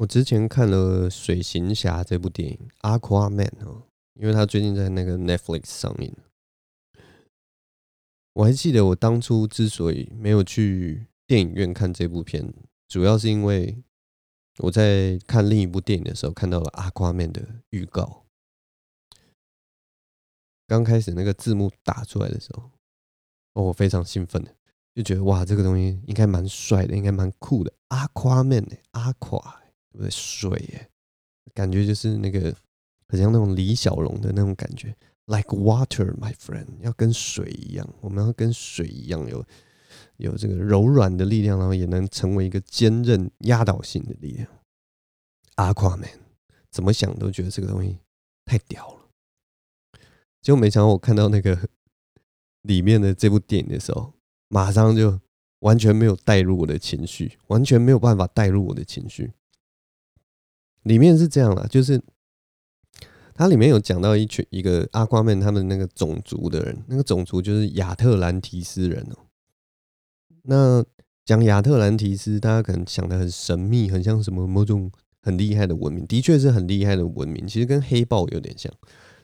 我之前看了《水行侠》这部电影《Aquaman》哦，因为他最近在那个 Netflix 上面。我还记得我当初之所以没有去电影院看这部片，主要是因为我在看另一部电影的时候看到了《Aquaman》的预告。刚开始那个字幕打出来的时候，我非常兴奋的，就觉得哇，这个东西应该蛮帅的，应该蛮酷的。Aquaman 呢？Aqua。对不对？水耶，感觉就是那个很像那种李小龙的那种感觉，like water, my friend，要跟水一样，我们要跟水一样有有这个柔软的力量，然后也能成为一个坚韧压倒性的力量。Aquaman，怎么想都觉得这个东西太屌了。结果没想到我看到那个里面的这部电影的时候，马上就完全没有带入我的情绪，完全没有办法带入我的情绪。里面是这样啦，就是它里面有讲到一群一个阿瓜曼他们那个种族的人，那个种族就是亚特兰提斯人哦。那讲亚特兰提斯，大家可能想的很神秘，很像什么某种很厉害的文明，的确是很厉害的文明，其实跟黑豹有点像，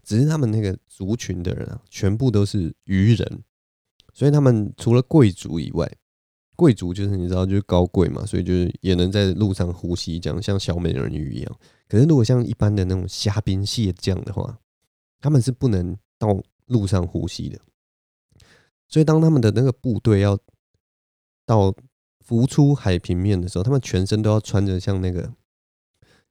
只是他们那个族群的人啊，全部都是鱼人，所以他们除了贵族以外。贵族就是你知道，就是高贵嘛，所以就是也能在路上呼吸，这样像小美人鱼一样。可是如果像一般的那种虾兵蟹将的话，他们是不能到路上呼吸的。所以当他们的那个部队要到浮出海平面的时候，他们全身都要穿着像那个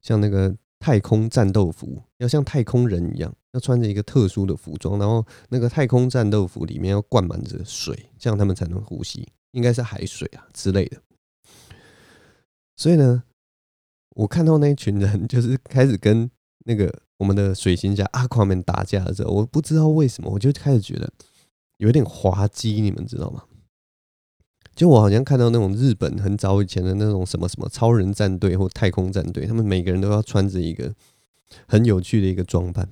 像那个太空战斗服，要像太空人一样，要穿着一个特殊的服装，然后那个太空战斗服里面要灌满着水，这样他们才能呼吸。应该是海水啊之类的，所以呢，我看到那一群人就是开始跟那个我们的水行侠阿夸们打架的时候，我不知道为什么，我就开始觉得有点滑稽，你们知道吗？就我好像看到那种日本很早以前的那种什么什么超人战队或太空战队，他们每个人都要穿着一个很有趣的一个装扮，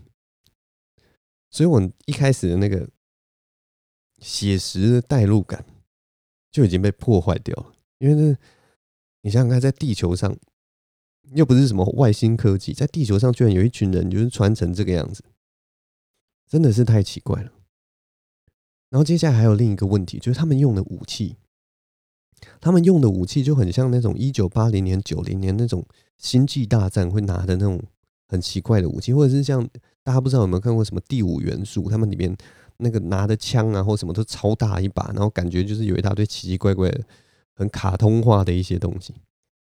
所以我一开始的那个写实的代入感。就已经被破坏掉了，因为这，你想想看，在地球上又不是什么外星科技，在地球上居然有一群人就是穿成这个样子，真的是太奇怪了。然后接下来还有另一个问题，就是他们用的武器，他们用的武器就很像那种一九八零年、九零年那种星际大战会拿的那种很奇怪的武器，或者是像大家不知道有没有看过什么第五元素，他们里面。那个拿的枪啊，或什么都超大一把，然后感觉就是有一大堆奇奇怪怪的、很卡通化的一些东西。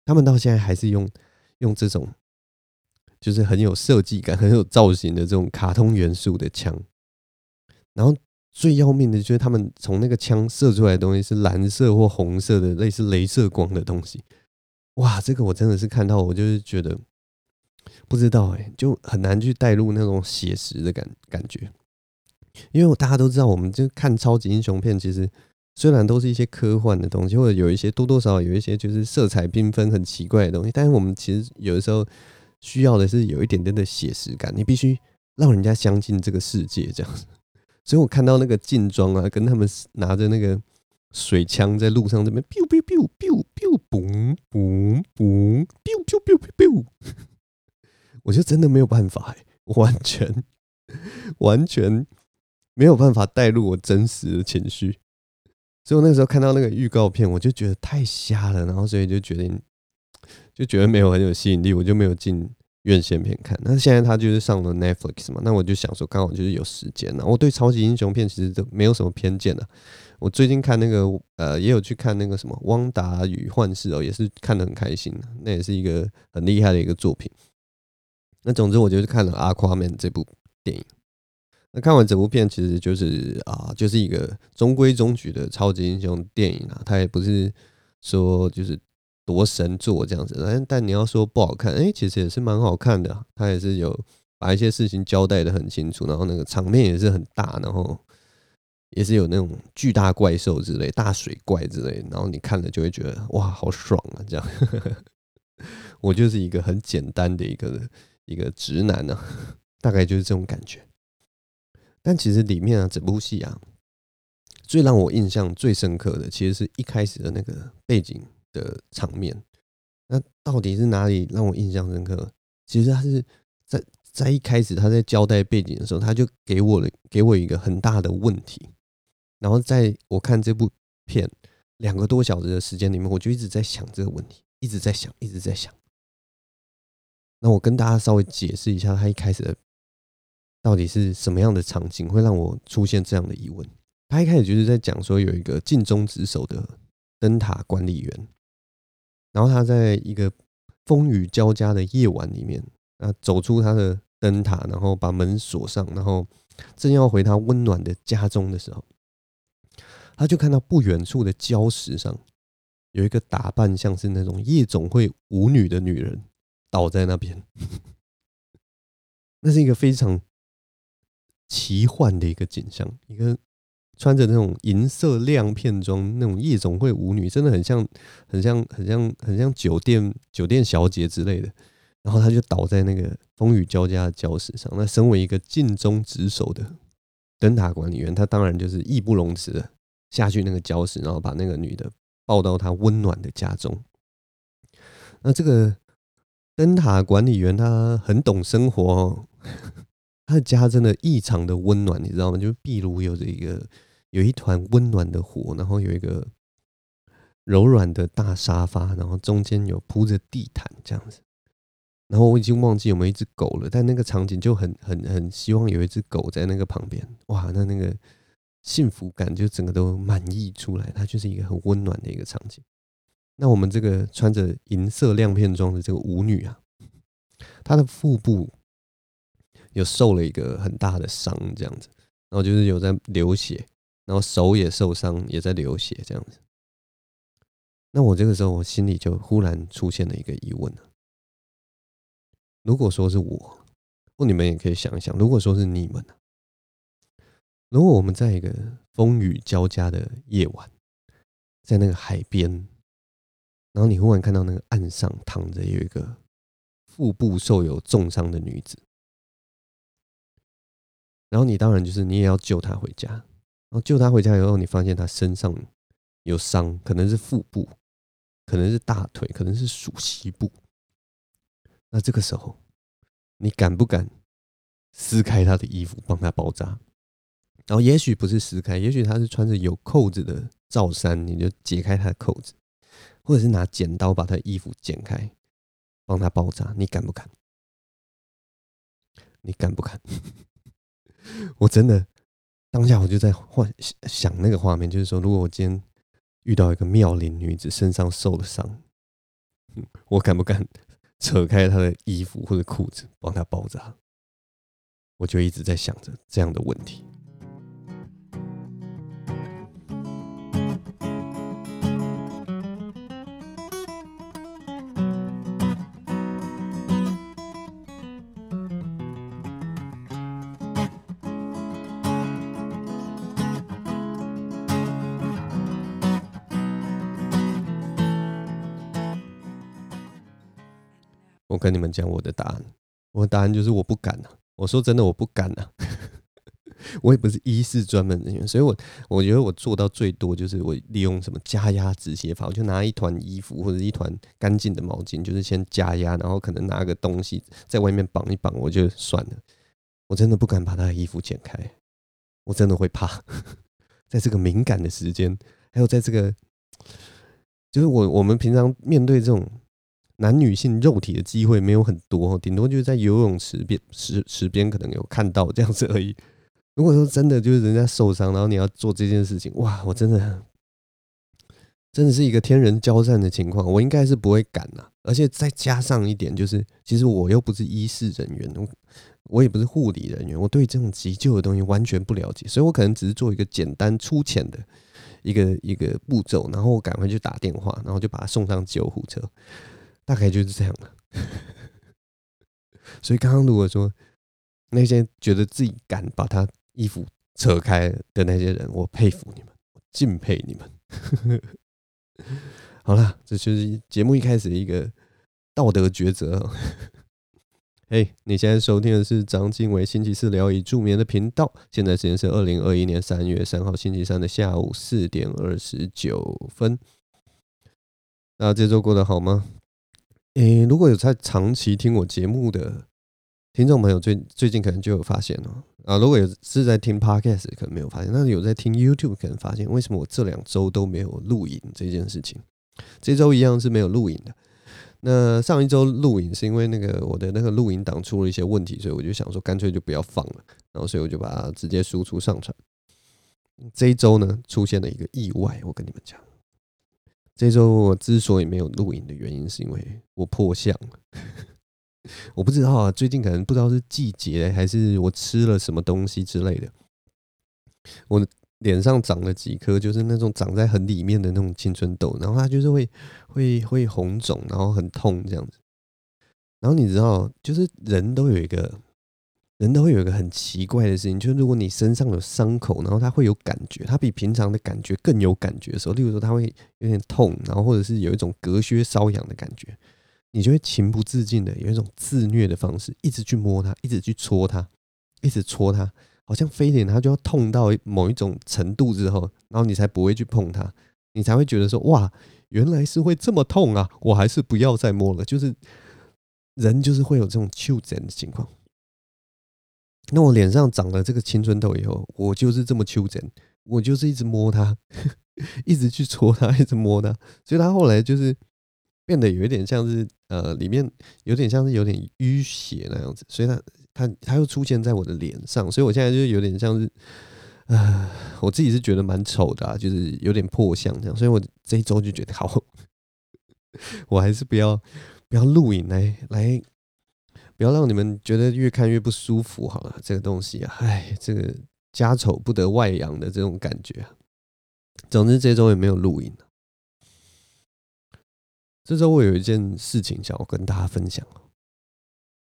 他们到现在还是用用这种，就是很有设计感、很有造型的这种卡通元素的枪。然后最要命的就是他们从那个枪射出来的东西是蓝色或红色的，类似镭射光的东西。哇，这个我真的是看到，我就是觉得不知道哎，就很难去带入那种写实的感感觉。因为大家都知道，我们就看超级英雄片，其实虽然都是一些科幻的东西，或者有一些多多少少有一些就是色彩缤纷、很奇怪的东西，但是我们其实有的时候需要的是有一点点的写实感，你必须让人家相信这个世界这样子。所以我看到那个劲装啊，跟他们拿着那个水枪在路上这边 biu biu biu biu biu 嘣嘣嘣 biu biu biu biu，我就真的没有办法哎，完全完全。没有办法带入我真实的情绪，所以我那个时候看到那个预告片，我就觉得太瞎了，然后所以就决定就觉得没有很有吸引力，我就没有进院线片看。那现在他就是上了 Netflix 嘛，那我就想说刚好就是有时间了。我对超级英雄片其实都没有什么偏见的。我最近看那个呃，也有去看那个什么《汪达与幻视》哦，也是看得很开心的，那也是一个很厉害的一个作品。那总之，我就是看了《阿夸曼》这部电影。那看完整部片，其实就是啊，就是一个中规中矩的超级英雄电影啊。它也不是说就是多神作这样子，但但你要说不好看，哎，其实也是蛮好看的啊。它也是有把一些事情交代得很清楚，然后那个场面也是很大，然后也是有那种巨大怪兽之类、大水怪之类，然后你看了就会觉得哇，好爽啊！这样，我就是一个很简单的一个一个直男呢，大概就是这种感觉。但其实里面啊，整部戏啊，最让我印象最深刻的，其实是一开始的那个背景的场面。那到底是哪里让我印象深刻？其实他是在在一开始他在交代背景的时候，他就给我了给我一个很大的问题，然后在我看这部片两个多小时的时间里面，我就一直在想这个问题，一直在想，一直在想。那我跟大家稍微解释一下，他一开始的到底是什么样的场景会让我出现这样的疑问？他一开始就是在讲说有一个尽忠职守的灯塔管理员，然后他在一个风雨交加的夜晚里面，啊，走出他的灯塔，然后把门锁上，然后正要回他温暖的家中的时候，他就看到不远处的礁石上有一个打扮像是那种夜总会舞女的女人。倒在那边，那是一个非常奇幻的一个景象。一个穿着那种银色亮片装，那种夜总会舞女，真的很像，很像，很像，很像酒店酒店小姐之类的。然后他就倒在那个风雨交加的礁石上。那身为一个尽忠职守的灯塔管理员，他当然就是义不容辞的下去那个礁石，然后把那个女的抱到他温暖的家中。那这个。灯塔管理员他很懂生活哦，他的家真的异常的温暖，你知道吗？就是壁炉有着一个有一团温暖的火，然后有一个柔软的大沙发，然后中间有铺着地毯这样子。然后我已经忘记有没有一只狗了，但那个场景就很很很希望有一只狗在那个旁边。哇，那那个幸福感就整个都满溢出来，它就是一个很温暖的一个场景。那我们这个穿着银色亮片装的这个舞女啊，她的腹部有受了一个很大的伤，这样子，然后就是有在流血，然后手也受伤，也在流血，这样子。那我这个时候，我心里就忽然出现了一个疑问了：如果说是我，或你们也可以想一想，如果说是你们，如果我们在一个风雨交加的夜晚，在那个海边。然后你忽然看到那个岸上躺着有一个腹部受有重伤的女子，然后你当然就是你也要救他回家。然后救他回家以后，你发现他身上有伤，可能是腹部，可能是大腿，可能是属膝部。那这个时候，你敢不敢撕开他的衣服帮他包扎？然后也许不是撕开，也许他是穿着有扣子的罩衫，你就解开他的扣子。或者是拿剪刀把他衣服剪开，帮他包扎，你敢不敢？你敢不敢？我真的当下我就在幻想那个画面，就是说，如果我今天遇到一个妙龄女子身上受了伤，我敢不敢 扯开她的衣服或者裤子帮她包扎？我就一直在想着这样的问题。跟你们讲我的答案，我的答案就是我不敢啊！我说真的，我不敢啊！我也不是医事专门人员，所以我我觉得我做到最多就是我利用什么加压止血法，我就拿一团衣服或者一团干净的毛巾，就是先加压，然后可能拿个东西在外面绑一绑，我就算了。我真的不敢把他的衣服剪开，我真的会怕。在这个敏感的时间，还有在这个，就是我我们平常面对这种。男女性肉体的机会没有很多，顶多就是在游泳池边池池边可能有看到这样子而已。如果说真的就是人家受伤，然后你要做这件事情，哇，我真的真的是一个天人交战的情况，我应该是不会敢呐。而且再加上一点，就是其实我又不是医事人员，我我也不是护理人员，我对这种急救的东西完全不了解，所以我可能只是做一个简单粗浅的一个一个步骤，然后我赶快去打电话，然后就把他送上救护车。大概就是这样了，所以刚刚如果说那些觉得自己敢把他衣服扯开的那些人，我佩服你们，我敬佩你们。好了，这就是节目一开始的一个道德抉择。嘿，你现在收听的是张经纬星期四聊以助眠的频道，现在时间是二零二一年三月三号星期三的下午四点二十九分。那这周过得好吗？诶，如果有在长期听我节目的听众朋友，最最近可能就有发现了啊。如果有是在听 Podcast，可能没有发现；那有在听 YouTube，可能发现为什么我这两周都没有录影这件事情。这周一样是没有录影的。那上一周录影是因为那个我的那个录音档出了一些问题，所以我就想说干脆就不要放了，然后所以我就把它直接输出上传。这一周呢，出现了一个意外，我跟你们讲。这周我之所以没有录影的原因，是因为我破相。我不知道啊，最近可能不知道是季节还是我吃了什么东西之类的，我脸上长了几颗，就是那种长在很里面的那种青春痘，然后它就是会会会红肿，然后很痛这样子。然后你知道，就是人都有一个。人都会有一个很奇怪的事情，就是如果你身上有伤口，然后它会有感觉，它比平常的感觉更有感觉的时候，例如说它会有点痛，然后或者是有一种隔靴搔痒的感觉，你就会情不自禁的有一种自虐的方式，一直去摸它，一直去戳它，一直戳它，好像非得它就要痛到某一种程度之后，然后你才不会去碰它，你才会觉得说哇，原来是会这么痛啊，我还是不要再摸了。就是人就是会有这种丘疹的情况。那我脸上长了这个青春痘以后，我就是这么丘疹，我就是一直摸它，一直去戳它，一直摸它，所以它后来就是变得有一点像是呃，里面有点像是有点淤血那样子，所以它它它又出现在我的脸上，所以我现在就有点像是，呃，我自己是觉得蛮丑的啊，就是有点破相这样，所以我这一周就觉得好，我还是不要不要录影来来。不要让你们觉得越看越不舒服，好了，这个东西啊，哎，这个家丑不得外扬的这种感觉啊。总之，这周也没有录音。这周我有一件事情想要跟大家分享，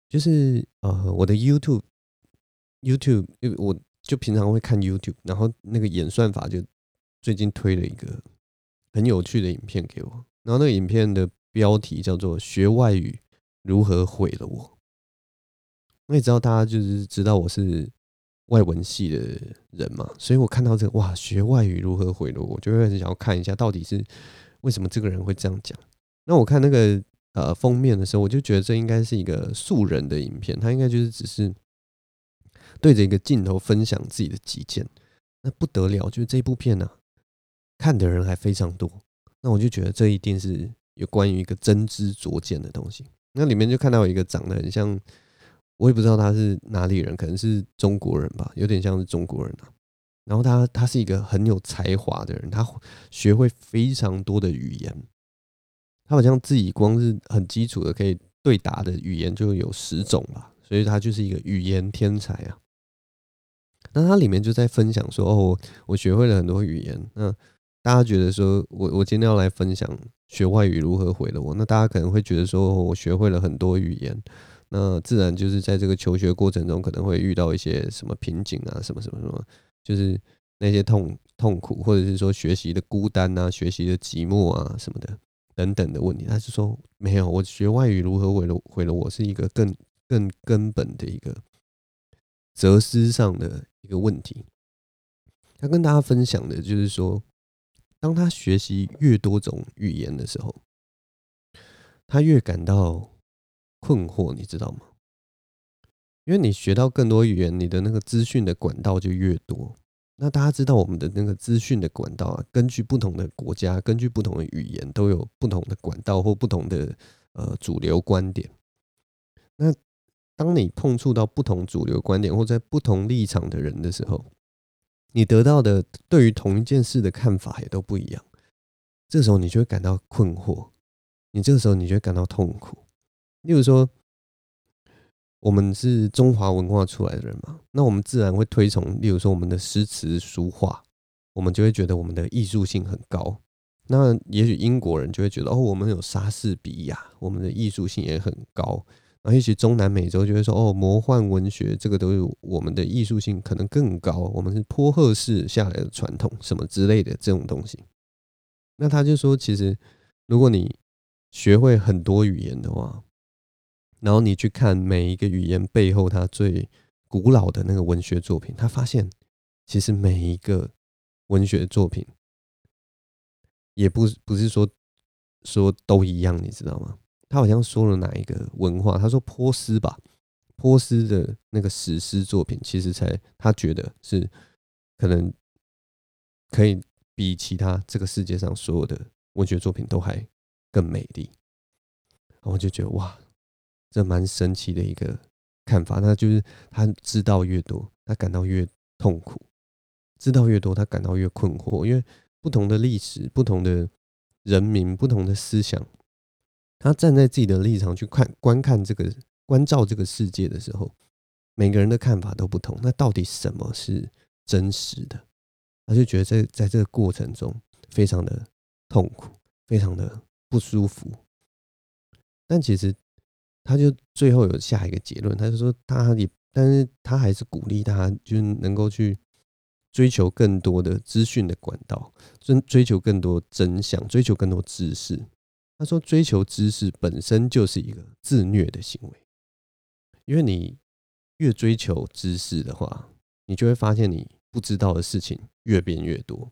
就是呃，我的 YouTube，YouTube，因为我就平常会看 YouTube，然后那个演算法就最近推了一个很有趣的影片给我，然后那个影片的标题叫做“学外语如何毁了我”。我也知道大家就是知道我是外文系的人嘛，所以我看到这个哇，学外语如何毁了我，就会很想要看一下到底是为什么这个人会这样讲。那我看那个呃封面的时候，我就觉得这应该是一个素人的影片，他应该就是只是对着一个镜头分享自己的己见。那不得了，就是这部片呢、看的人还非常多。那我就觉得这一定是有关于一个真知灼见的东西。那里面就看到一个长得很像。我也不知道他是哪里人，可能是中国人吧，有点像是中国人啊。然后他他是一个很有才华的人，他学会非常多的语言，他好像自己光是很基础的可以对答的语言就有十种吧，所以他就是一个语言天才啊。那他里面就在分享说：“哦，我学会了很多语言。”那大家觉得说我我今天要来分享学外语如何毁了我？那大家可能会觉得说我学会了很多语言。那自然就是在这个求学过程中，可能会遇到一些什么瓶颈啊，什么什么什么，就是那些痛痛苦，或者是说学习的孤单啊，学习的寂寞啊，什么的等等的问题。他是说没有，我学外语如何毁了毁了我，是一个更更根本的一个哲思上的一个问题。他跟大家分享的就是说，当他学习越多种语言的时候，他越感到。困惑，你知道吗？因为你学到更多语言，你的那个资讯的管道就越多。那大家知道，我们的那个资讯的管道啊，根据不同的国家，根据不同的语言，都有不同的管道或不同的呃主流观点。那当你碰触到不同主流观点或在不同立场的人的时候，你得到的对于同一件事的看法也都不一样。这时候你就会感到困惑，你这个时候你就会感到痛苦。例如说，我们是中华文化出来的人嘛，那我们自然会推崇，例如说我们的诗词书画，我们就会觉得我们的艺术性很高。那也许英国人就会觉得，哦，我们有莎士比亚，我们的艺术性也很高。然后也许中南美洲就会说，哦，魔幻文学这个都有我们的艺术性可能更高，我们是波赫式下来的传统什么之类的这种东西。那他就说，其实如果你学会很多语言的话，然后你去看每一个语言背后它最古老的那个文学作品，他发现其实每一个文学作品也不不是说说都一样，你知道吗？他好像说了哪一个文化，他说波斯吧，波斯的那个史诗作品，其实才他觉得是可能可以比其他这个世界上所有的文学作品都还更美丽。我就觉得哇，这蛮神奇的一个看法。那就是他知道越多，他感到越痛苦；知道越多，他感到越困惑。因为不同的历史、不同的人民、不同的思想，他站在自己的立场去看、观看这个、关照这个世界的时候，每个人的看法都不同。那到底什么是真实的？他就觉得在在这个过程中非常的痛苦，非常的不舒服。但其实，他就最后有下一个结论，他就说他也，但是他还是鼓励他，就是能够去追求更多的资讯的管道，追追求更多真相，追求更多知识。他说，追求知识本身就是一个自虐的行为，因为你越追求知识的话，你就会发现你不知道的事情越变越多。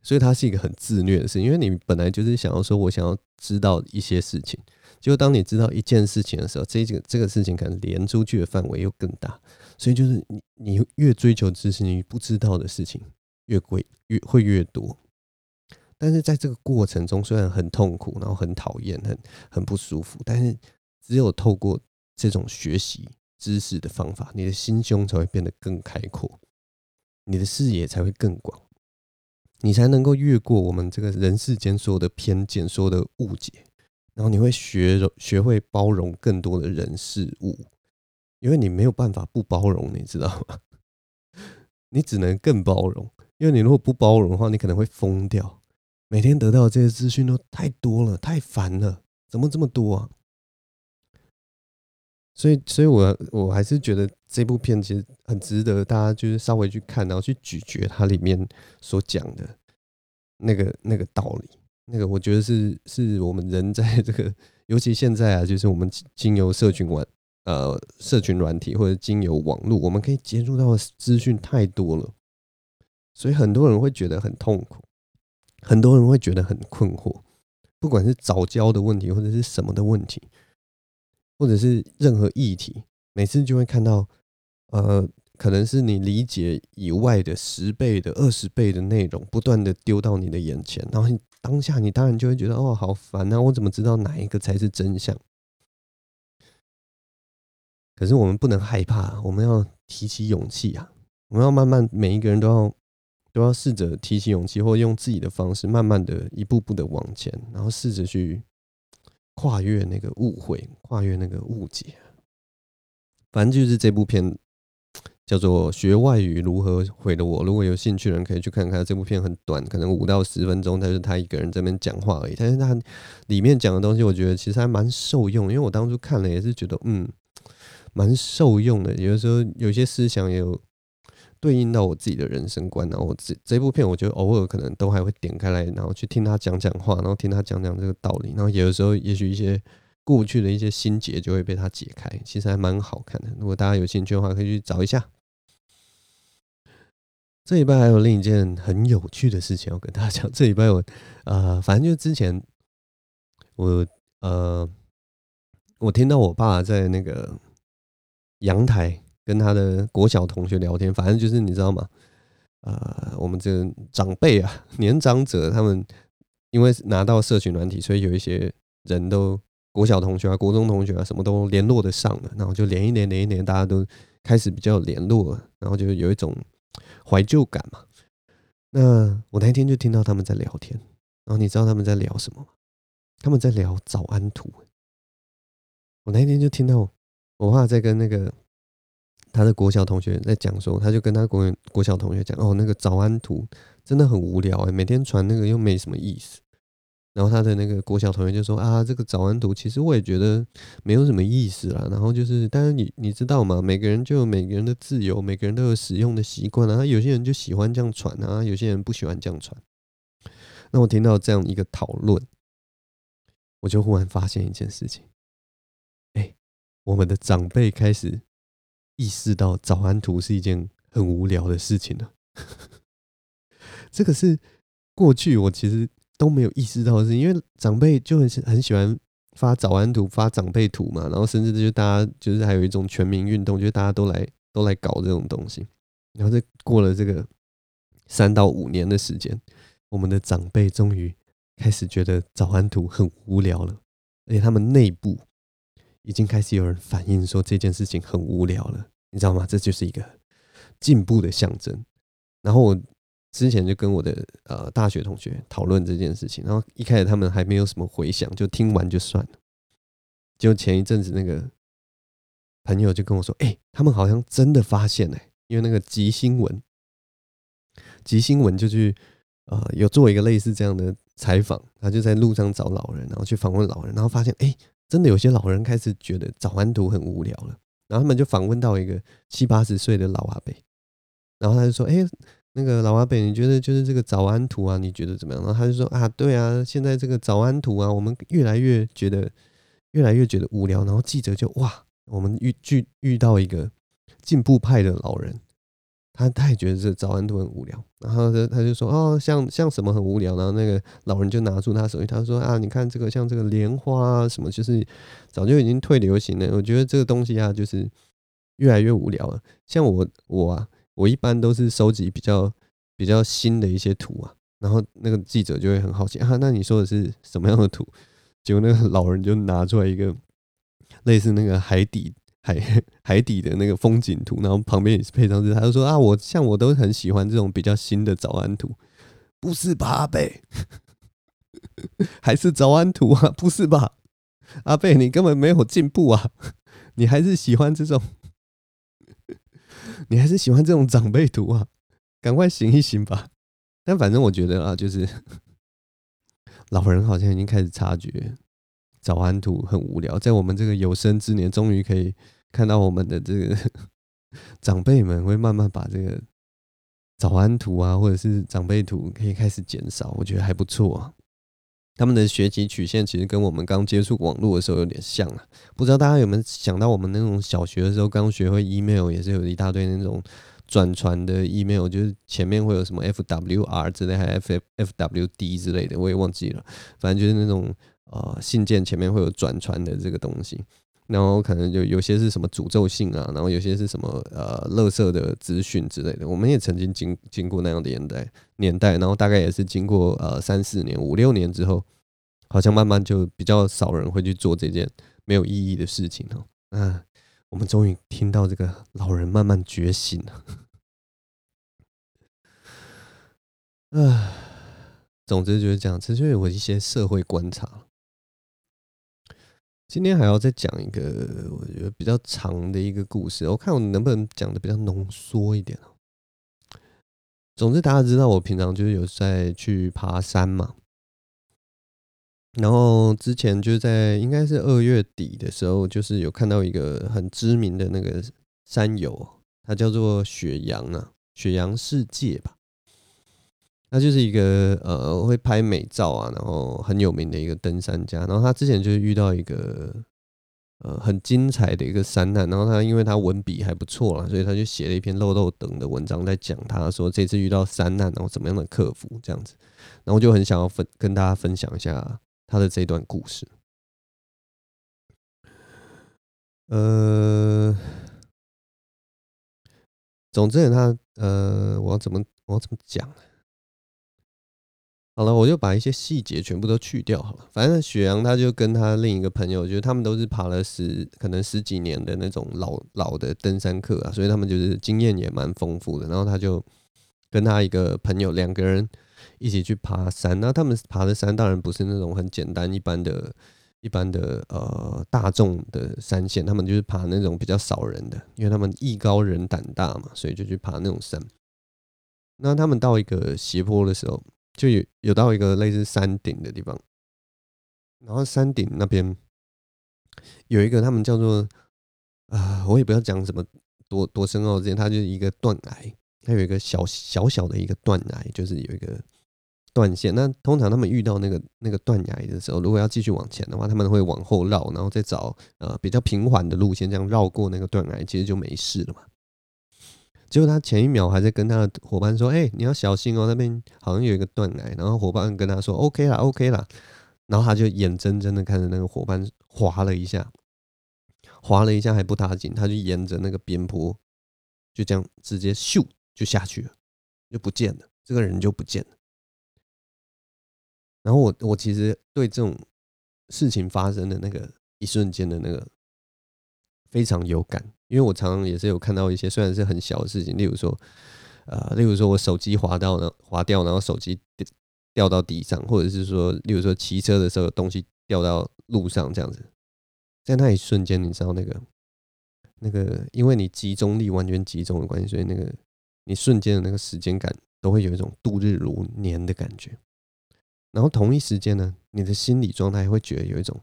所以它是一个很自虐的事，因为你本来就是想要说，我想要知道一些事情，就当你知道一件事情的时候，这个这个事情可能连出去的范围又更大，所以就是你你越追求知识，你不知道的事情越贵越会越多。但是在这个过程中，虽然很痛苦，然后很讨厌，很很不舒服，但是只有透过这种学习知识的方法，你的心胸才会变得更开阔，你的视野才会更广。你才能够越过我们这个人世间所有的偏见、所有的误解，然后你会学学会包容更多的人事物，因为你没有办法不包容，你知道吗？你只能更包容，因为你如果不包容的话，你可能会疯掉。每天得到的这些资讯都太多了，太烦了，怎么这么多啊？所以，所以我我还是觉得这部片其实很值得大家就是稍微去看，然后去咀嚼它里面所讲的那个那个道理。那个我觉得是是我们人在这个，尤其现在啊，就是我们经由社群网呃社群软体或者经由网络，我们可以接触到的资讯太多了，所以很多人会觉得很痛苦，很多人会觉得很困惑，不管是早教的问题或者是什么的问题。或者是任何议题，每次就会看到，呃，可能是你理解以外的十倍的、二十倍的内容，不断的丢到你的眼前，然后你当下你当然就会觉得，哦，好烦啊！我怎么知道哪一个才是真相？可是我们不能害怕，我们要提起勇气啊！我们要慢慢，每一个人都要都要试着提起勇气，或用自己的方式，慢慢的一步步的往前，然后试着去。跨越那个误会，跨越那个误解，反正就是这部片叫做《学外语如何毁了我》。如果有兴趣的人可以去看看，这部片很短，可能五到十分钟，但是他一个人在那边讲话而已。但是他里面讲的东西，我觉得其实还蛮受用，因为我当初看了也是觉得，嗯，蛮受用的。有的时候有些思想也有。对应到我自己的人生观，然后我这这部片，我觉得偶尔可能都还会点开来，然后去听他讲讲话，然后听他讲讲这个道理，然后有的时候也许一些过去的一些心结就会被他解开，其实还蛮好看的。如果大家有兴趣的话，可以去找一下。这礼拜还有另一件很有趣的事情要跟大家讲。这礼拜我呃，反正就是之前我呃，我听到我爸在那个阳台。跟他的国小同学聊天，反正就是你知道吗？呃，我们这长辈啊，年长者他们因为拿到社群软体，所以有一些人都国小同学啊、国中同学啊，什么都联络得上了，然后就连一连连一连，大家都开始比较联络，然后就有一种怀旧感嘛。那我那天就听到他们在聊天，然后你知道他们在聊什么吗？他们在聊早安图。我那天就听到我爸在跟那个。他的国小同学在讲说，他就跟他国国小同学讲哦，那个早安图真的很无聊哎，每天传那个又没什么意思。然后他的那个国小同学就说啊，这个早安图其实我也觉得没有什么意思啦。然后就是，但是你你知道吗？每个人就有每个人的自由，每个人都有使用的习惯啊。有些人就喜欢这样传啊，有些人不喜欢这样传。那我听到这样一个讨论，我就忽然发现一件事情，哎，我们的长辈开始。意识到早安图是一件很无聊的事情了，这个是过去我其实都没有意识到的是，因为长辈就很很喜欢发早安图、发长辈图嘛，然后甚至就大家就是还有一种全民运动，就是大家都来都来搞这种东西。然后这过了这个三到五年的时间，我们的长辈终于开始觉得早安图很无聊了，而且他们内部已经开始有人反映说这件事情很无聊了，你知道吗？这就是一个进步的象征。然后我。之前就跟我的呃大学同学讨论这件事情，然后一开始他们还没有什么回响，就听完就算了。就前一阵子那个朋友就跟我说：“哎、他们好像真的发现哎、因为那个吉新闻，吉新闻就去呃有做一个类似这样的采访，他就在路上找老人，然后去访问老人，然后发现哎、真的有些老人开始觉得早安图很无聊了。然后他们就访问到一个七八十岁的老阿伯，然后他就说：哎、”那个老阿伯，你觉得就是这个早安图啊？你觉得怎么样？然后他就说啊，对啊，现在这个早安图啊，我们越来越觉得越来越觉得无聊。然后记者就哇，我们遇遇遇到一个进步派的老人，他他也觉得这早安图很无聊。然后他他就说哦，像像什么很无聊？然后那个老人就拿出他手机，他说啊，你看这个像这个莲花啊什么，就是早就已经退流行了。我觉得这个东西啊，就是越来越无聊了。像我我啊。我一般都是收集比较比较新的一些图啊，然后那个记者就会很好奇啊，那你说的是什么样的图？结果那个老人就拿出来一个类似那个海底海海底的那个风景图，然后旁边也是配上字，他就说啊，我像我都很喜欢这种比较新的早安图，不是吧，阿贝？还是早安图啊？不是吧，阿贝？你根本没有进步啊，你还是喜欢这种。你还是喜欢这种长辈图啊？赶快醒一醒吧！但反正我觉得啊，就是 老人好像已经开始察觉早安图很无聊，在我们这个有生之年，终于可以看到我们的这个 长辈们会慢慢把这个早安图啊，或者是长辈图可以开始减少，我觉得还不错啊。他们的学习曲线其实跟我们刚接触网络的时候有点像啊，不知道大家有没有想到，我们那种小学的时候刚学会 email，也是有一大堆那种转传的 email，就是前面会有什么 FWR 之类，还 F FWD 之类的，我也忘记了。反正就是那种呃信件前面会有转传的这个东西，然后可能就有些是什么诅咒信啊，然后有些是什么呃垃圾的资讯之类的。我们也曾经经经过那样的年代年代，然后大概也是经过呃三四年五六年之后。好像慢慢就比较少人会去做这件没有意义的事情哦。啊，我们终于听到这个老人慢慢觉醒了。啊，总之就是这样，这就有一些社会观察。今天还要再讲一个我觉得比较长的一个故事，我看我能不能讲的比较浓缩一点哦。总之，大家知道我平常就是有在去爬山嘛。然后之前就在应该是二月底的时候，就是有看到一个很知名的那个山友，他叫做雪阳啊，雪阳世界吧。他就是一个呃会拍美照啊，然后很有名的一个登山家。然后他之前就是遇到一个呃很精彩的一个山难，然后他因为他文笔还不错啦，所以他就写了一篇漏斗等的文章，在讲他说这次遇到山难，然后怎么样的克服这样子。然后我就很想要分跟大家分享一下。他的这段故事，呃，总之他呃，我要怎么我要怎么讲呢？好了，我就把一些细节全部都去掉好了。反正雪阳他就跟他另一个朋友，就是他们都是爬了十可能十几年的那种老老的登山客啊，所以他们就是经验也蛮丰富的。然后他就跟他一个朋友两个人。一起去爬山，那他们爬的山当然不是那种很简单、一般的、一般的呃大众的山线，他们就是爬那种比较少人的，因为他们艺高人胆大嘛，所以就去爬那种山。那他们到一个斜坡的时候，就有有到一个类似山顶的地方，然后山顶那边有一个他们叫做啊、我也不要讲什么多多深奥之间，它就是一个断崖，它有一个小小小的一个断崖，就是有一个。断线，那通常他们遇到那个那个断崖的时候，如果要继续往前的话，他们会往后绕，然后再找呃比较平缓的路线，这样绕过那个断崖，其实就没事了嘛。结果他前一秒还在跟他的伙伴说：“哎、你要小心哦，那边好像有一个断崖。”然后伙伴跟他说：“OK 啦，OK 啦。”然后他就眼睁睁的看着那个伙伴滑了一下，滑了一下还不打紧，他就沿着那个边坡就这样直接咻就下去了，就不见了，这个人就不见了。然后我我其实对这种事情发生的那个一瞬间的那个非常有感，因为我常常也是有看到一些虽然是很小的事情，例如说，呃，例如说我手机滑到了滑掉，然后手机掉到地上，或者是说，例如说骑车的时候有东西掉到路上这样子，在那一瞬间，你知道那个那个，因为你集中力完全集中的关系，所以那个你瞬间的那个时间感都会有一种度日如年的感觉。然后同一时间呢，你的心理状态会觉得有一种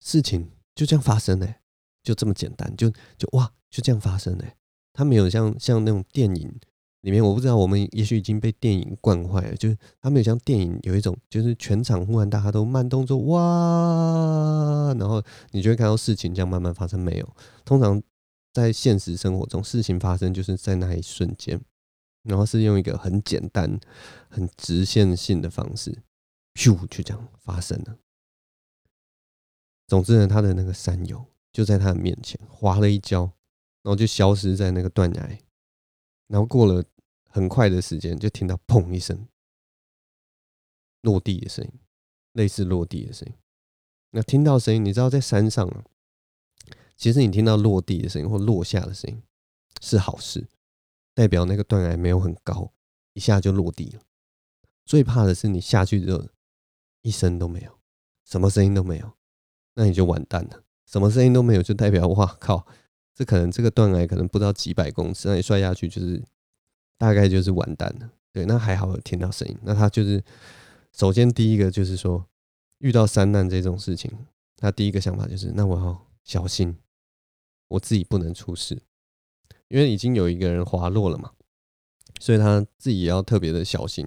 事情就这样发生呢，就这么简单，就就哇，就这样发生呢。它没有像像那种电影里面，我不知道我们也许已经被电影惯坏了，就是它没有像电影有一种，就是全场忽然大家都慢动作哇，然后你就会看到事情这样慢慢发生。没有，通常在现实生活中，事情发生就是在那一瞬间。然后是用一个很简单、很直线性的方式，咻，就这样发生了。总之呢，他的那个山友就在他的面前滑了一跤，然后就消失在那个断崖。然后过了很快的时间，就听到砰一声落地的声音，类似落地的声音。那听到声音，你知道在山上，其实你听到落地的声音或落下的声音是好事。代表那个断崖没有很高，一下就落地了。最怕的是你下去之后一声都没有，什么声音都没有，那你就完蛋了。什么声音都没有，就代表哇靠，这可能这个断崖可能不知道几百公尺，那你摔下去就是大概就是完蛋了。对，那还好有听到声音。那他就是首先第一个就是说，遇到山难这种事情，他第一个想法就是那我要小心，我自己不能出事。因为已经有一个人滑落了嘛，所以他自己也要特别的小心，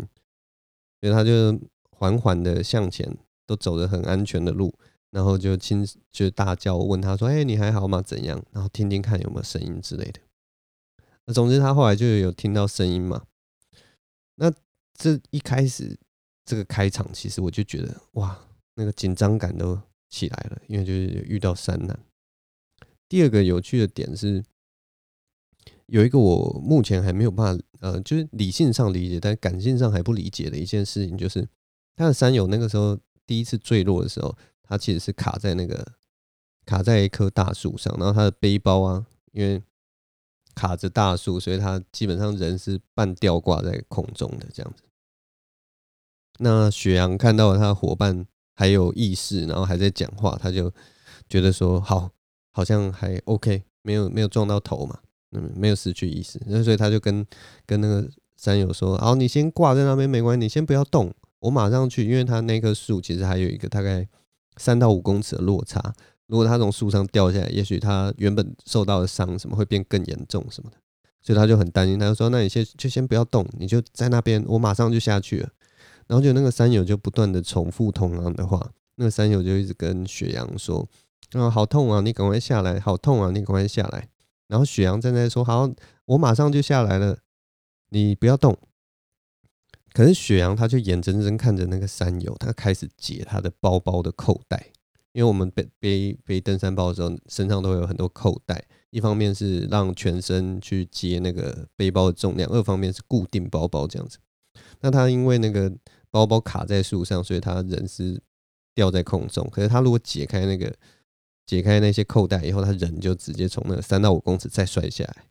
所以他就缓缓的向前，都走得很安全的路，然后就亲就大叫问他说：“哎，你还好吗？怎样？”然后听听看有没有声音之类的。总之他后来就有听到声音嘛。那这一开始这个开场，其实我就觉得哇，那个紧张感都起来了，因为就是遇到山难。第二个有趣的点是。有一个我目前还没有办法，呃，就是理性上理解，但感性上还不理解的一件事情，就是他的山友那个时候第一次坠落的时候，他其实是卡在那个卡在一棵大树上，然后他的背包啊，因为卡着大树，所以他基本上人是半吊挂在空中的这样子。那雪阳看到了他的伙伴还有意识，然后还在讲话，他就觉得说好，好像还 OK，没有没有撞到头嘛。嗯，没有失去意识，那所以他就跟跟那个山友说：“好，你先挂在那边没关系，你先不要动，我马上去。”因为他那棵树其实还有一个大概三到五公尺的落差，如果他从树上掉下来，也许他原本受到的伤什么会变更严重什么的，所以他就很担心，他就说：“那你先就先不要动，你就在那边，我马上就下去了。”然后就那个山友就不断的重复同样的话，那个山友就一直跟雪阳说：“啊，好痛啊，你赶快下来，好痛啊，你赶快下来。”然后雪阳站在说：“好，我马上就下来了，你不要动。”可是雪阳他就眼睁睁看着那个山友，他开始解他的包包的扣带，因为我们背背背登山包的时候，身上都会有很多扣带，一方面是让全身去接那个背包的重量，二方面是固定包包这样子。那他因为那个包包卡在树上，所以他人是掉在空中。可是他如果解开那个。解开那些扣带以后，他人就直接从那个三到五公尺再摔下来，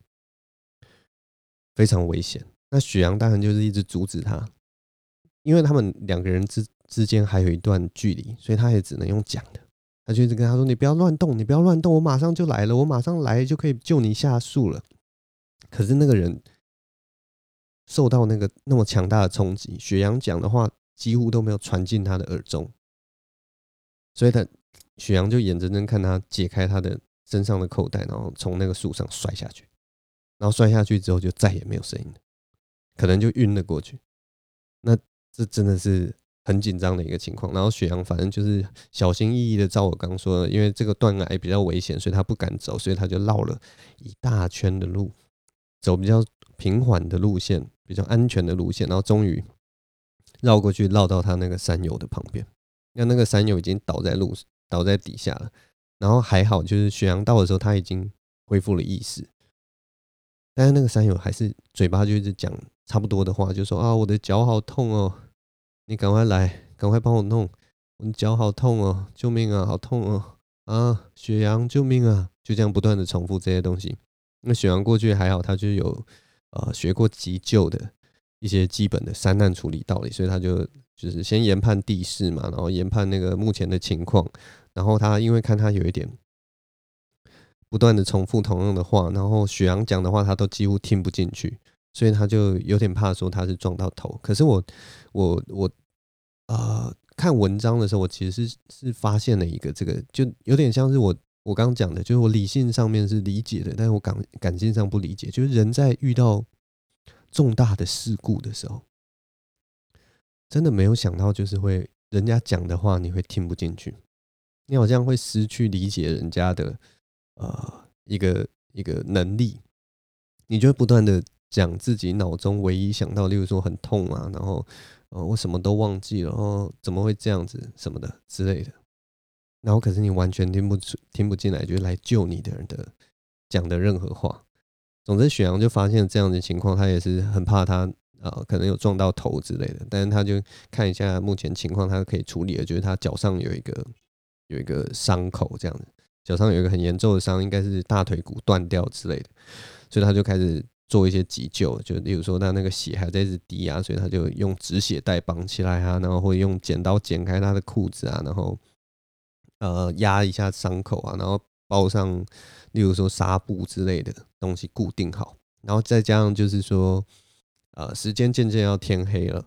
非常危险。那雪阳当然就是一直阻止他，因为他们两个人之之间还有一段距离，所以他也只能用讲的。他就一直跟他说：“你不要乱动，你不要乱动，我马上就来了，我马上来就可以救你下树了。”可是那个人受到那个那么强大的冲击，雪阳讲的话几乎都没有传进他的耳中，所以他。雪阳就眼睁睁看他解开他的身上的扣带，然后从那个树上摔下去，然后摔下去之后就再也没有声音了，可能就晕了过去。那这真的是很紧张的一个情况。然后雪阳反正就是小心翼翼的，照我刚说的，因为这个断崖比较危险，所以他不敢走，所以他就绕了一大圈的路，走比较平缓的路线，比较安全的路线，然后终于绕过去，绕到他那个山友的旁边。那那个山友已经倒在路倒在底下了，然后还好，就是雪阳到的时候他已经恢复了意识，但是那个山友还是嘴巴就一直讲差不多的话，就说啊，我的脚好痛哦，你赶快来，赶快帮我弄，我脚好痛哦，救命啊，好痛哦，啊，雪阳救命啊，就这样不断的重复这些东西。那雪阳过去还好，他就有呃学过急救的一些基本的山难处理道理，所以他就就是先研判地势嘛，然后研判那个目前的情况，然后他因为看他有一点不断的重复同样的话，然后许阳讲的话他都几乎听不进去，所以他就有点怕说他是撞到头。可是我我我呃看文章的时候，我其实是是发现了一个这个，就有点像是我。我刚刚讲的，就是我理性上面是理解的，但是我感感性上不理解。就是人在遇到重大的事故的时候，真的没有想到，就是会人家讲的话你会听不进去，你好像会失去理解人家的呃一个一个能力，你就会不断的讲自己脑中唯一想到，例如说很痛啊，然后呃我什么都忘记了，哦怎么会这样子什么的之类的。然后可是你完全听不出、听不进来，就是来救你的人的讲的任何话。总之，雪阳就发现这样的情况，他也是很怕他呃可能有撞到头之类的。但是他就看一下目前情况，他可以处理的，就是他脚上有一个有一个伤口，这样子，脚上有一个很严重的伤，应该是大腿骨断掉之类的。所以他就开始做一些急救，就例如说他那个血还在一直滴啊，所以他就用止血带绑起来啊，然后会用剪刀剪开他的裤子啊，然后。呃，压一下伤口啊，然后包上，例如说纱布之类的东西固定好，然后再加上就是说，呃，时间渐渐要天黑了，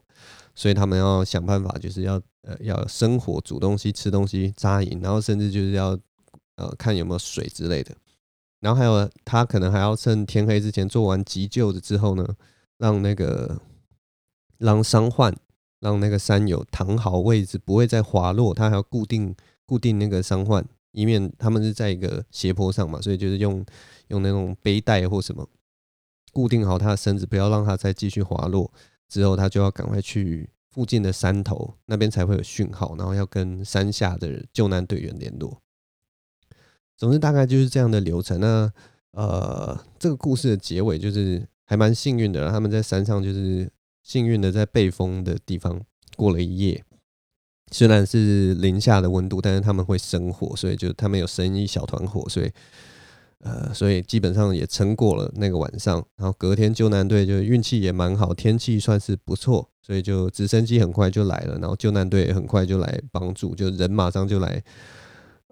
所以他们要想办法，就是要呃要生火、煮东西、吃东西、扎营，然后甚至就是要呃看有没有水之类的，然后还有他可能还要趁天黑之前做完急救的之后呢，让那个让伤患让那个山友躺好位置，不会再滑落，他还要固定。固定那个伤患，以免他们是在一个斜坡上嘛，所以就是用用那种背带或什么固定好他的身子，不要让他再继续滑落。之后他就要赶快去附近的山头，那边才会有讯号，然后要跟山下的救难队员联络。总之大概就是这样的流程。那呃，这个故事的结尾就是还蛮幸运的，他们在山上就是幸运的在背风的地方过了一夜。虽然是零下的温度，但是他们会生火，所以就他们有生一小团火，所以呃，所以基本上也撑过了那个晚上。然后隔天救难队就运气也蛮好，天气算是不错，所以就直升机很快就来了，然后救难队也很快就来帮助，就人马上就来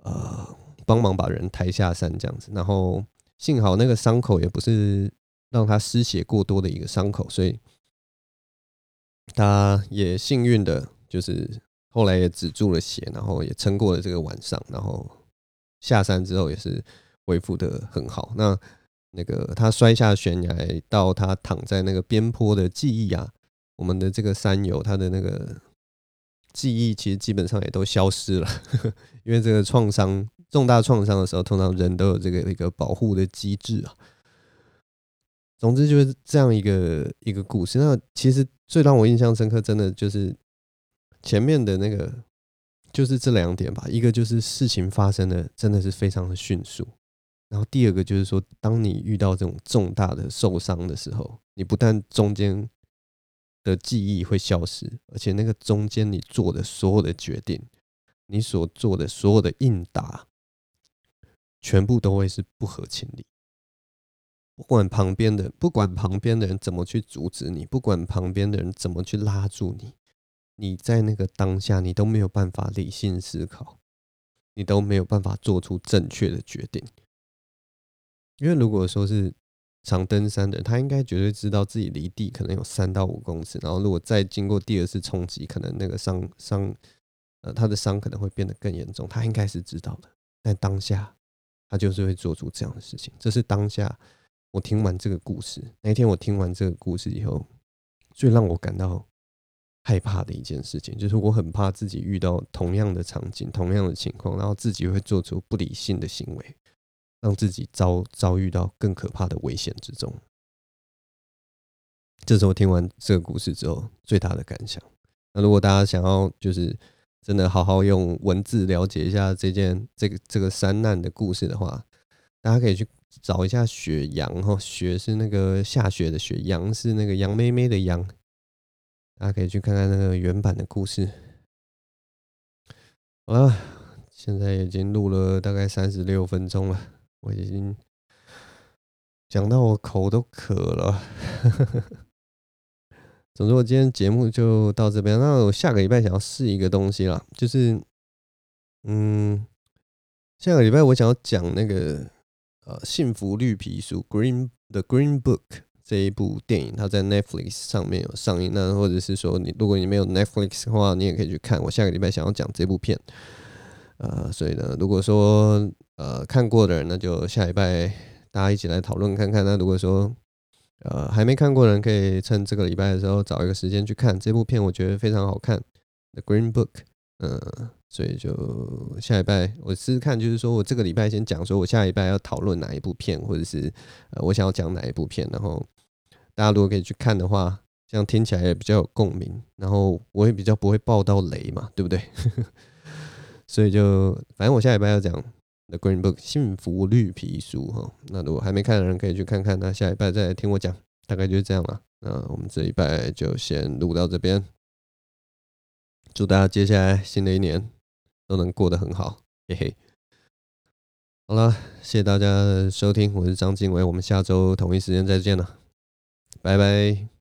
呃帮忙把人抬下山这样子。然后幸好那个伤口也不是让他失血过多的一个伤口，所以他也幸运的就是。后来也止住了血，然后也撑过了这个晚上，然后下山之后也是恢复得很好。那那个他摔下悬崖到他躺在那个边坡的记忆啊，我们的这个山友他的那个记忆其实基本上也都消失了，因为这个创伤重大创伤的时候，通常人都有这个一个保护的机制啊。总之就是这样一个一个故事。那其实最让我印象深刻，真的就是。前面的那个就是这两点吧，一个就是事情发生的真的是非常的迅速，然后第二个就是说，当你遇到这种重大的受伤的时候，你不但中间的记忆会消失，而且那个中间你做的所有的决定，你所做的所有的应答，全部都会是不合情理。不管旁边的，不管旁边的人怎么去阻止你，不管旁边的人怎么去拉住你。你在那个当下，你都没有办法理性思考，你都没有办法做出正确的决定。因为如果说是常登山的人，他应该绝对知道自己离地可能有三到五公尺，然后如果再经过第二次冲击，可能那个伤伤，呃，他的伤可能会变得更严重，他应该是知道的。但当下，他就是会做出这样的事情。这是当下我听完这个故事，那一天我听完这个故事以后，最让我感到。害怕的一件事情，就是我很怕自己遇到同样的场景、同样的情况，然后自己会做出不理性的行为，让自己遭遭遇到更可怕的危险之中。这是我听完这个故事之后最大的感想。那如果大家想要就是真的好好用文字了解一下这件这个这个山难的故事的话，大家可以去找一下雪羊哈，雪是那个下雪的雪，羊是那个羊妹妹的羊，大家可以去看看那个原版的故事。好了，现在已经录了大概三十六分钟了，我已经讲到我口都渴了。总之，我今天节目就到这边。那我下个礼拜想要试一个东西啦，就是，嗯，下个礼拜我想要讲那个呃《幸福绿皮书》（Green the Green Book） 这一部电影，它在 Netflix 上面有上映。那或者是说，你如果你没有 Netflix 的话，你也可以去看。我下个礼拜想要讲这部片，呃，所以呢，如果说呃看过的人，那就下礼拜大家一起来讨论看看。那如果说，呃，还没看过的人可以趁这个礼拜的时候找一个时间去看这部片，我觉得非常好看，《The Green Book》。嗯，所以就下礼拜我试试看，就是说我这个礼拜先讲，说我下礼拜要讨论哪一部片，或者是呃我想要讲哪一部片，然后大家如果可以去看的话，这样听起来也比较有共鸣，然后我也比较不会爆到雷嘛，对不对？所以就反正我下礼拜要讲。The Green Book 幸福绿皮书哈，那如果还没看的人可以去看看，那下一拜再来听我讲，大概就是这样了。那我们这一拜就先录到这边，祝大家接下来新的一年都能过得很好，嘿嘿。好了，谢谢大家的收听，我是张经纬，我们下周同一时间再见了，拜拜。